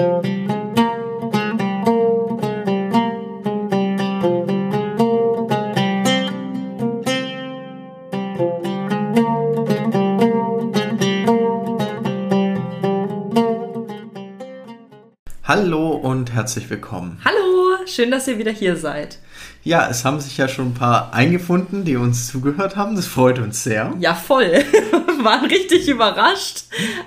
Hallo und herzlich willkommen. Hallo, schön, dass ihr wieder hier seid. Ja, es haben sich ja schon ein paar eingefunden, die uns zugehört haben. Das freut uns sehr. Ja, voll. Waren richtig überrascht,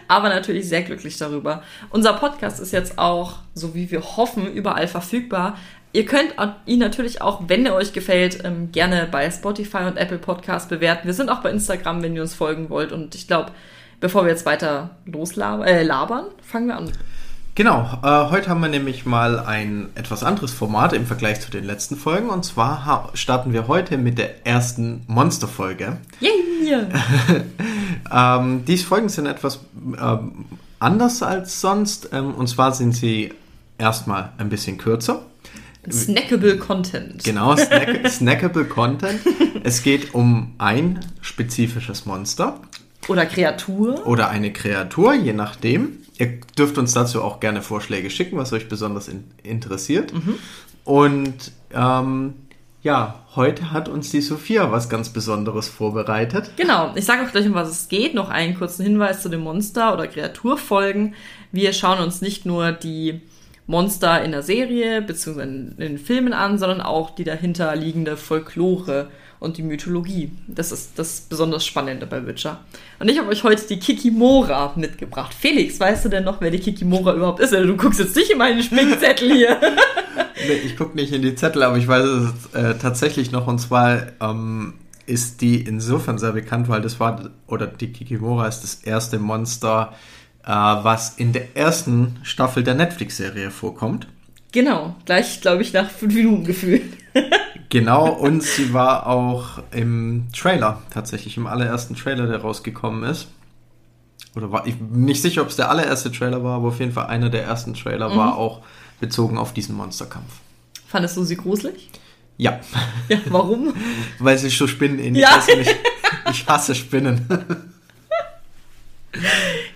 aber natürlich sehr glücklich darüber. Unser Podcast ist jetzt auch, so wie wir hoffen, überall verfügbar. Ihr könnt ihn natürlich auch, wenn er euch gefällt, ähm, gerne bei Spotify und Apple Podcast bewerten. Wir sind auch bei Instagram, wenn ihr uns folgen wollt. Und ich glaube, bevor wir jetzt weiter loslabern, äh, labern, fangen wir an. Genau, äh, heute haben wir nämlich mal ein etwas anderes Format im Vergleich zu den letzten Folgen. Und zwar starten wir heute mit der ersten Monsterfolge. Yeah. ähm, diese Folgen sind etwas ähm, anders als sonst. Ähm, und zwar sind sie erstmal ein bisschen kürzer. Snackable Content. Genau, snack snackable Content. Es geht um ein spezifisches Monster. Oder Kreatur. Oder eine Kreatur, je nachdem. Ihr dürft uns dazu auch gerne Vorschläge schicken, was euch besonders in interessiert. Mhm. Und ähm, ja, heute hat uns die Sophia was ganz Besonderes vorbereitet. Genau, ich sage auch gleich, um was es geht. Noch einen kurzen Hinweis zu den Monster- oder Kreaturfolgen. Wir schauen uns nicht nur die Monster in der Serie bzw. in den Filmen an, sondern auch die dahinterliegende Folklore und die Mythologie. Das ist das besonders Spannende bei Witcher. Und ich habe euch heute die Kikimora mitgebracht. Felix, weißt du denn noch, wer die Kikimora überhaupt ist? Du guckst jetzt nicht in meinen Spickzettel hier. nee, ich gucke nicht in die Zettel, aber ich weiß es äh, tatsächlich noch. Und zwar ähm, ist die insofern sehr bekannt, weil das war, oder die Kikimora ist das erste Monster, äh, was in der ersten Staffel der Netflix-Serie vorkommt. Genau, gleich, glaube ich, nach fünf Minuten gefühlt. genau, und sie war auch im Trailer, tatsächlich im allerersten Trailer, der rausgekommen ist. Oder war ich bin nicht sicher, ob es der allererste Trailer war, aber auf jeden Fall einer der ersten Trailer mhm. war auch bezogen auf diesen Monsterkampf. Fandest du sie gruselig? Ja. Ja, warum? Weil sie so spinnenähnlich ja. ist. Ich, ich hasse Spinnen.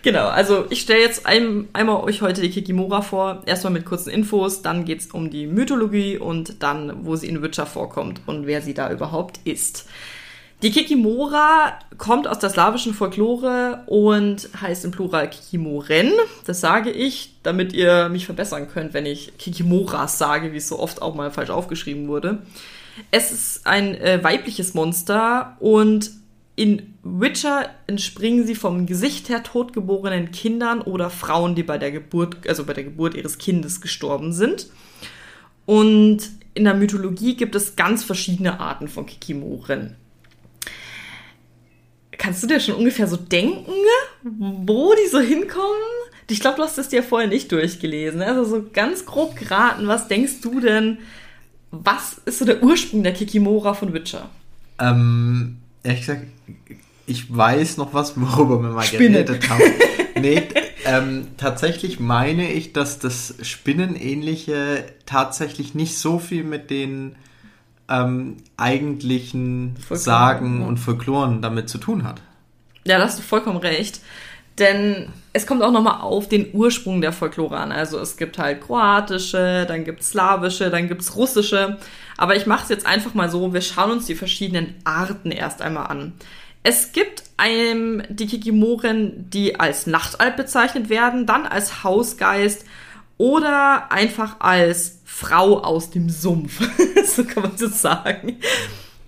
Genau, also ich stelle jetzt ein, einmal euch heute die Kikimora vor. Erstmal mit kurzen Infos, dann geht es um die Mythologie und dann, wo sie in Witcher vorkommt und wer sie da überhaupt ist. Die Kikimora kommt aus der slawischen Folklore und heißt im Plural Kikimoren. Das sage ich, damit ihr mich verbessern könnt, wenn ich Kikimoras sage, wie es so oft auch mal falsch aufgeschrieben wurde. Es ist ein äh, weibliches Monster und in Witcher entspringen sie vom Gesicht her totgeborenen Kindern oder Frauen, die bei der Geburt, also bei der Geburt ihres Kindes gestorben sind. Und in der Mythologie gibt es ganz verschiedene Arten von Kikimoren. Kannst du dir schon ungefähr so denken, wo die so hinkommen? Ich glaube, du hast es dir vorher nicht durchgelesen. Also so ganz grob geraten, was denkst du denn, was ist so der Ursprung der Kikimora von Witcher? Ähm, ehrlich gesagt, ich weiß noch was, worüber wir mal Spinne. geredet haben. nee, ähm, tatsächlich meine ich, dass das Spinnenähnliche tatsächlich nicht so viel mit den ähm, eigentlichen Folklore, Sagen ja. und Folkloren damit zu tun hat. Ja, da hast du vollkommen recht. Denn es kommt auch nochmal auf den Ursprung der Folklore an. Also es gibt halt kroatische, dann gibt es slawische, dann gibt es russische. Aber ich mache es jetzt einfach mal so, wir schauen uns die verschiedenen Arten erst einmal an. Es gibt einem die Kikimoren, die als Nachtalb bezeichnet werden, dann als Hausgeist oder einfach als Frau aus dem Sumpf. so kann man das sagen.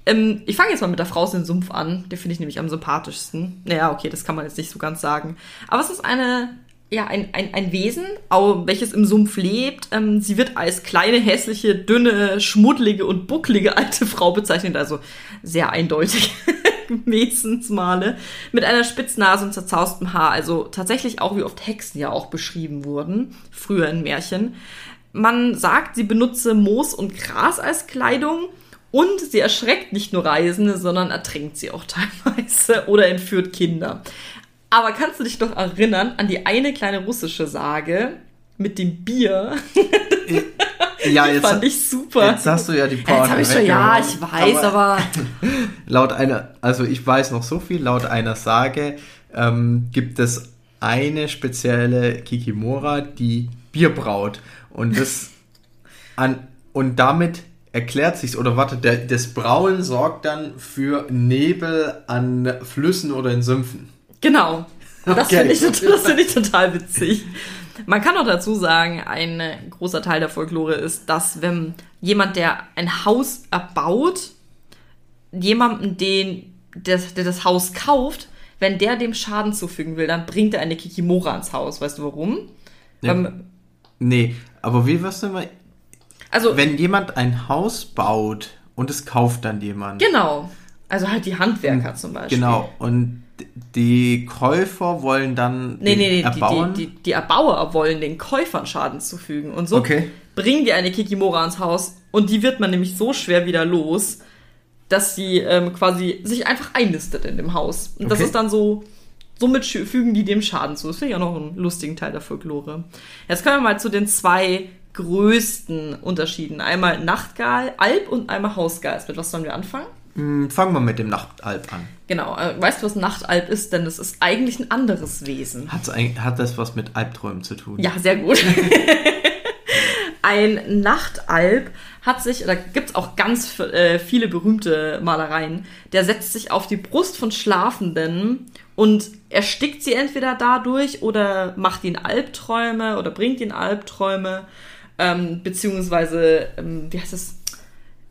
Ähm, ich fange jetzt mal mit der Frau aus dem Sumpf an. Die finde ich nämlich am sympathischsten. Naja, okay, das kann man jetzt nicht so ganz sagen. Aber es ist eine, ja, ein, ein, ein Wesen, welches im Sumpf lebt. Ähm, sie wird als kleine, hässliche, dünne, schmuddlige und bucklige alte Frau bezeichnet. Also sehr eindeutig. Wesensmale. Mit einer Spitznase und zerzaustem Haar. Also tatsächlich auch, wie oft Hexen ja auch beschrieben wurden. Früher in Märchen. Man sagt, sie benutze Moos und Gras als Kleidung und sie erschreckt nicht nur Reisende, sondern ertränkt sie auch teilweise oder entführt Kinder. Aber kannst du dich doch erinnern an die eine kleine russische Sage mit dem Bier? Ja, jetzt, fand ich super. Jetzt hast du ja die Power. Jetzt habe ich schon, ja, ich weiß, aber, aber laut einer, also ich weiß noch so viel, laut einer Sage ähm, gibt es eine spezielle Kikimora, die Bier braut. Und das an, und damit erklärt sich's, oder warte, der, das Brauen sorgt dann für Nebel an Flüssen oder in Sümpfen. Genau. Das okay. finde ich, find ich total witzig. Man kann auch dazu sagen, ein großer Teil der Folklore ist, dass wenn jemand, der ein Haus erbaut, jemanden, den, der, der das Haus kauft, wenn der dem Schaden zufügen will, dann bringt er eine Kikimora ins Haus. Weißt du warum? Ja. Beim, nee, aber wie was denn mal? Also, wenn jemand ein Haus baut und es kauft dann jemand. Genau. Also halt die Handwerker zum Beispiel. Genau. Und die Käufer wollen dann nee, nee, nee, erbauen? Die, die, die, die, Erbauer wollen den Käufern Schaden zufügen. Und so okay. bringen die eine Kikimora ins Haus und die wird man nämlich so schwer wieder los, dass sie ähm, quasi sich einfach einlistet in dem Haus. Und okay. das ist dann so, somit fügen die dem Schaden zu. Das finde ich auch noch einen lustigen Teil der Folklore. Jetzt kommen wir mal zu den zwei größten Unterschieden. Einmal Nachtgal, Alp und einmal Hausgeist. Mit was sollen wir anfangen? Hm, fangen wir mit dem Nachtalb an. Genau. Äh, weißt du, was Nachtalb ist? Denn das ist eigentlich ein anderes Wesen. Hat's, hat das was mit Albträumen zu tun? Ja, sehr gut. ein Nachtalb hat sich, da gibt es auch ganz äh, viele berühmte Malereien, der setzt sich auf die Brust von Schlafenden und erstickt sie entweder dadurch oder macht ihnen Albträume oder bringt ihnen Albträume, ähm, beziehungsweise, ähm, wie heißt das?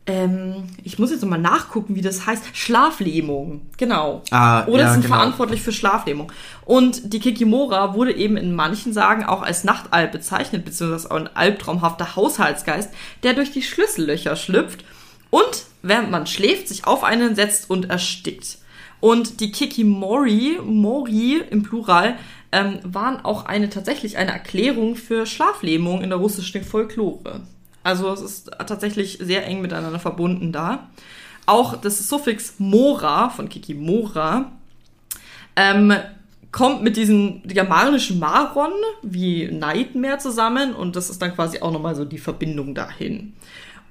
Ähm, ich muss jetzt nochmal nachgucken, wie das heißt, Schlaflähmung, genau. Ah, Oder ja, sind genau. verantwortlich für Schlaflähmung. Und die Kikimora wurde eben in manchen Sagen auch als Nachtalb bezeichnet, beziehungsweise ein albtraumhafter Haushaltsgeist, der durch die Schlüssellöcher schlüpft und während man schläft, sich auf einen setzt und erstickt. Und die Kikimori, Mori im Plural, ähm, waren auch eine tatsächlich eine Erklärung für Schlaflähmung in der russischen Folklore. Also es ist tatsächlich sehr eng miteinander verbunden da. Auch das Suffix Mora von Kikimora ähm, kommt mit diesem germanischen Maron wie Nightmare zusammen und das ist dann quasi auch nochmal so die Verbindung dahin.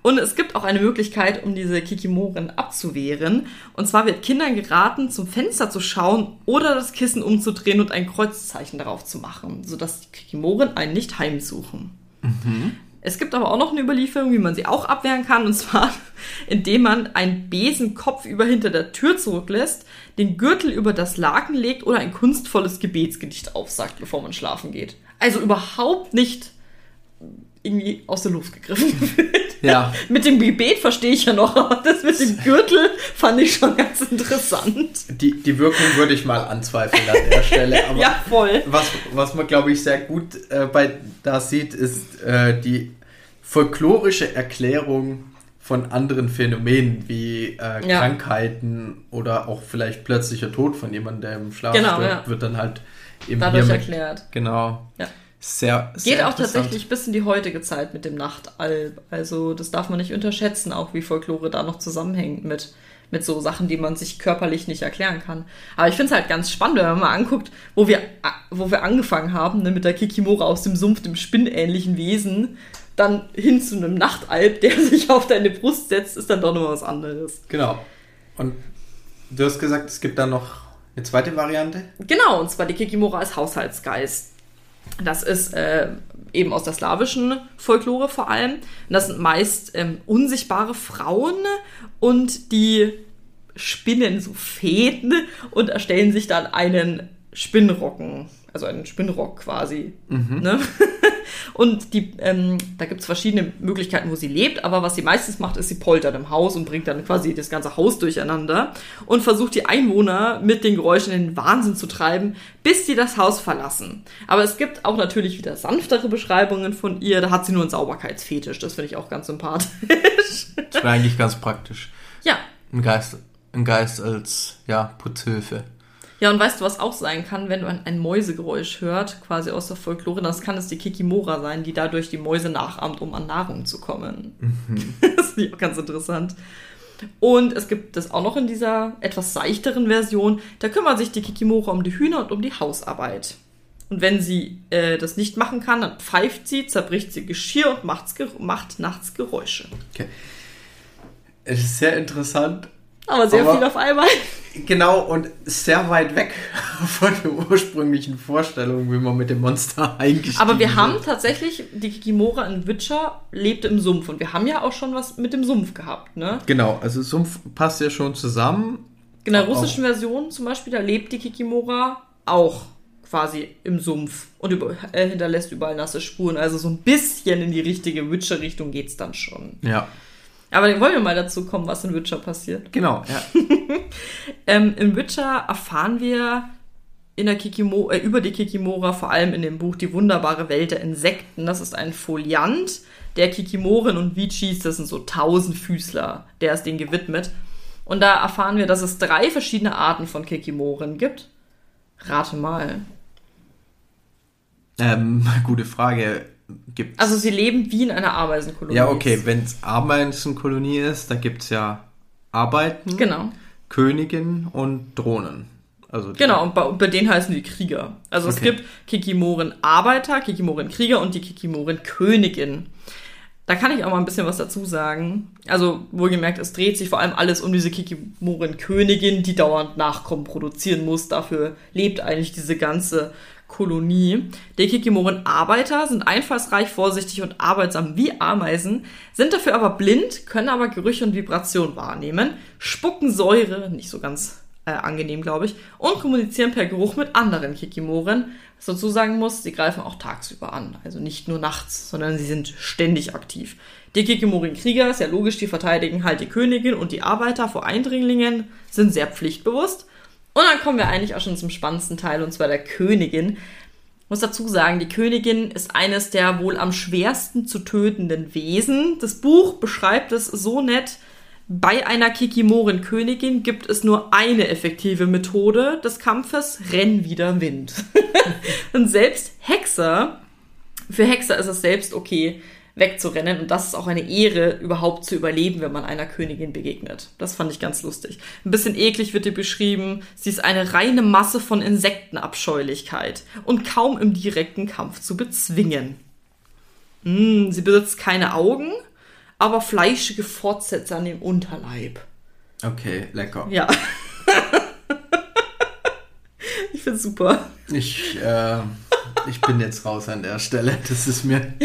Und es gibt auch eine Möglichkeit, um diese Kikimoren abzuwehren. Und zwar wird Kindern geraten, zum Fenster zu schauen oder das Kissen umzudrehen und ein Kreuzzeichen darauf zu machen, sodass die Kikimoren einen nicht heimsuchen. Mhm. Es gibt aber auch noch eine Überlieferung, wie man sie auch abwehren kann, und zwar indem man einen Besen kopfüber hinter der Tür zurücklässt, den Gürtel über das Laken legt oder ein kunstvolles Gebetsgedicht aufsagt, bevor man schlafen geht. Also überhaupt nicht irgendwie aus der Luft gegriffen wird. Ja. mit dem Gebet verstehe ich ja noch, aber das mit dem Gürtel fand ich schon ganz interessant. Die, die Wirkung würde ich mal anzweifeln an der Stelle. Aber ja, voll. Was, was man, glaube ich, sehr gut äh, bei da sieht, ist äh, die folklorische Erklärung von anderen Phänomenen wie äh, ja. Krankheiten oder auch vielleicht plötzlicher Tod von jemandem, der im Schlaf genau, stirbt, ja. wird dann halt eben dadurch mit, erklärt. Genau. Ja. Sehr, sehr Geht auch tatsächlich bis in die heutige Zeit mit dem Nachtalb. Also das darf man nicht unterschätzen, auch wie Folklore da noch zusammenhängt mit, mit so Sachen, die man sich körperlich nicht erklären kann. Aber ich finde es halt ganz spannend, wenn man mal anguckt, wo wir, wo wir angefangen haben, ne, mit der Kikimora aus dem Sumpf, dem spinnähnlichen Wesen, dann hin zu einem Nachtalb, der sich auf deine Brust setzt, ist dann doch noch was anderes. Genau. Und du hast gesagt, es gibt da noch eine zweite Variante? Genau, und zwar die Kikimora als Haushaltsgeist. Das ist äh, eben aus der slawischen Folklore vor allem. Und das sind meist ähm, unsichtbare Frauen und die spinnen so Fäden und erstellen sich dann einen Spinnrocken also einen Spinnrock quasi. Mhm. Ne? Und die, ähm, da gibt es verschiedene Möglichkeiten, wo sie lebt, aber was sie meistens macht, ist, sie poltert im Haus und bringt dann quasi das ganze Haus durcheinander und versucht die Einwohner mit den Geräuschen in den Wahnsinn zu treiben, bis sie das Haus verlassen. Aber es gibt auch natürlich wieder sanftere Beschreibungen von ihr, da hat sie nur einen Sauberkeitsfetisch, das finde ich auch ganz sympathisch. Das wäre eigentlich ganz praktisch. Ja. Ein Geist, ein Geist als, ja, Putzhilfe. Ja, und weißt du, was auch sein kann, wenn du ein, Mäusegeräusch hört, quasi aus der Folklore, das kann es die Kikimora sein, die dadurch die Mäuse nachahmt, um an Nahrung zu kommen. Mhm. das finde ich auch ganz interessant. Und es gibt es auch noch in dieser etwas seichteren Version, da kümmert sich die Kikimora um die Hühner und um die Hausarbeit. Und wenn sie äh, das nicht machen kann, dann pfeift sie, zerbricht sie Geschirr und macht nachts Geräusche. Okay. Es ist sehr interessant, Aber sehr Aber viel auf einmal. Genau, und sehr weit weg von der ursprünglichen Vorstellung, wie man mit dem Monster eingestiegen Aber wir haben tatsächlich, die Kikimora in Witcher lebt im Sumpf. Und wir haben ja auch schon was mit dem Sumpf gehabt, ne? Genau, also Sumpf passt ja schon zusammen. In der russischen Version zum Beispiel, da lebt die Kikimora auch quasi im Sumpf und über, äh, hinterlässt überall nasse Spuren. Also so ein bisschen in die richtige Witcher-Richtung geht es dann schon. Ja. Aber dann wollen wir mal dazu kommen, was in Witcher passiert. Genau, ja. ähm, in Witcher erfahren wir in der Kikimo äh, über die Kikimora, vor allem in dem Buch Die wunderbare Welt der Insekten. Das ist ein Foliant der Kikimoren und Vichis, das sind so Tausendfüßler, der ist denen gewidmet. Und da erfahren wir, dass es drei verschiedene Arten von Kikimoren gibt. Rate mal. Ähm, gute Frage. Gibt's also sie leben wie in einer Ameisenkolonie. Ja, okay, wenn es Ameisenkolonie ist, da gibt es ja Arbeiten, genau. Königin und Drohnen. Also genau, und bei, bei, denen heißen die Krieger. Also okay. es gibt Kikimoren Arbeiter, Kikimoren Krieger und die Kikimoren Königin. Da kann ich auch mal ein bisschen was dazu sagen. Also wohlgemerkt, es dreht sich vor allem alles um diese Kikimoren Königin, die dauernd Nachkommen produzieren muss. Dafür lebt eigentlich diese ganze Kolonie. Die Kikimoren-Arbeiter sind einfallsreich, vorsichtig und arbeitsam wie Ameisen, sind dafür aber blind, können aber Gerüche und Vibrationen wahrnehmen, spucken Säure, nicht so ganz äh, angenehm, glaube ich, und kommunizieren per Geruch mit anderen Kikimoren. Was dazu sagen muss, sie greifen auch tagsüber an, also nicht nur nachts, sondern sie sind ständig aktiv. Die Kikimorin-Krieger, ist ja logisch, die verteidigen halt die Königin und die Arbeiter vor Eindringlingen, sind sehr pflichtbewusst und dann kommen wir eigentlich auch schon zum spannendsten Teil, und zwar der Königin. Ich muss dazu sagen, die Königin ist eines der wohl am schwersten zu tötenden Wesen. Das Buch beschreibt es so nett. Bei einer Kikimoren-Königin gibt es nur eine effektive Methode des Kampfes: Renn wieder Wind. und selbst Hexer, für Hexer ist es selbst okay, wegzurennen. Und das ist auch eine Ehre, überhaupt zu überleben, wenn man einer Königin begegnet. Das fand ich ganz lustig. Ein bisschen eklig wird ihr beschrieben. Sie ist eine reine Masse von Insektenabscheulichkeit und kaum im direkten Kampf zu bezwingen. Mm, sie besitzt keine Augen, aber fleischige Fortsätze an dem Unterleib. Okay, lecker. Ja. ich find's super. Ich, äh, ich bin jetzt raus an der Stelle. Das ist mir.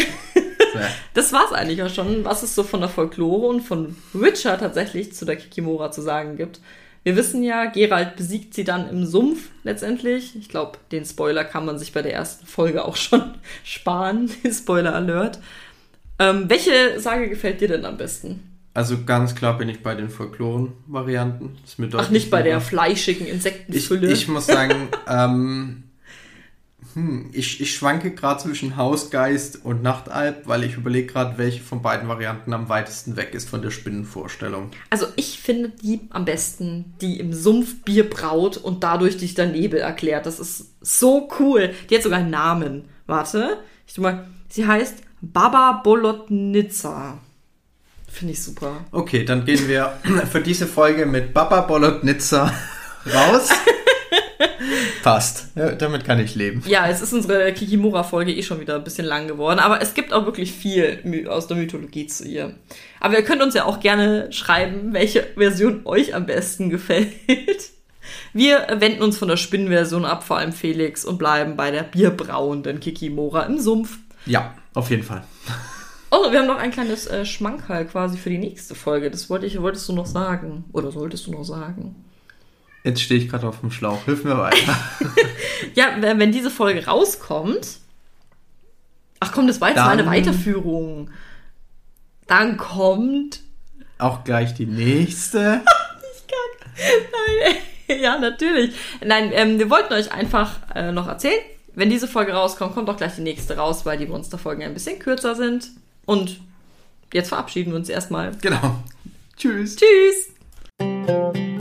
Das war's eigentlich auch schon, was es so von der Folklore und von Witcher tatsächlich zu der Kikimora zu sagen gibt. Wir wissen ja, Gerald besiegt sie dann im Sumpf letztendlich. Ich glaube, den Spoiler kann man sich bei der ersten Folge auch schon sparen. Spoiler Alert. Ähm, welche Sage gefällt dir denn am besten? Also ganz klar bin ich bei den Folkloren-Varianten. Ach, nicht bei der fleischigen Insektenfülle. Ich, ich muss sagen, ähm, hm, ich, ich schwanke gerade zwischen Hausgeist und Nachtalb, weil ich überlege gerade, welche von beiden Varianten am weitesten weg ist von der Spinnenvorstellung. Also ich finde die am besten, die im Sumpf Bier braut und dadurch dich der Nebel erklärt. Das ist so cool. Die hat sogar einen Namen. Warte, ich tu mal. Sie heißt Baba Bolotnitsa. Finde ich super. Okay, dann gehen wir für diese Folge mit Baba Bolotnitsa raus. Passt. Ja, damit kann ich leben. Ja, es ist unsere Kikimura-Folge eh schon wieder ein bisschen lang geworden, aber es gibt auch wirklich viel aus der Mythologie zu ihr. Aber ihr könnt uns ja auch gerne schreiben, welche Version euch am besten gefällt. Wir wenden uns von der Spinnenversion ab, vor allem Felix, und bleiben bei der bierbrauenden Kikimora im Sumpf. Ja, auf jeden Fall. Oh, wir haben noch ein kleines äh, Schmankerl quasi für die nächste Folge. Das wollte ich, wolltest du noch sagen. Oder solltest du noch sagen? Jetzt stehe ich gerade auf dem Schlauch. Hilf mir weiter. ja, wenn diese Folge rauskommt. Ach komm, das war jetzt dann, mal eine Weiterführung. Dann kommt. Auch gleich die nächste. ich kann. Nein, ja, natürlich. Nein, ähm, wir wollten euch einfach äh, noch erzählen. Wenn diese Folge rauskommt, kommt auch gleich die nächste raus, weil die Monsterfolgen ein bisschen kürzer sind. Und jetzt verabschieden wir uns erstmal. Genau. Tschüss. Tschüss.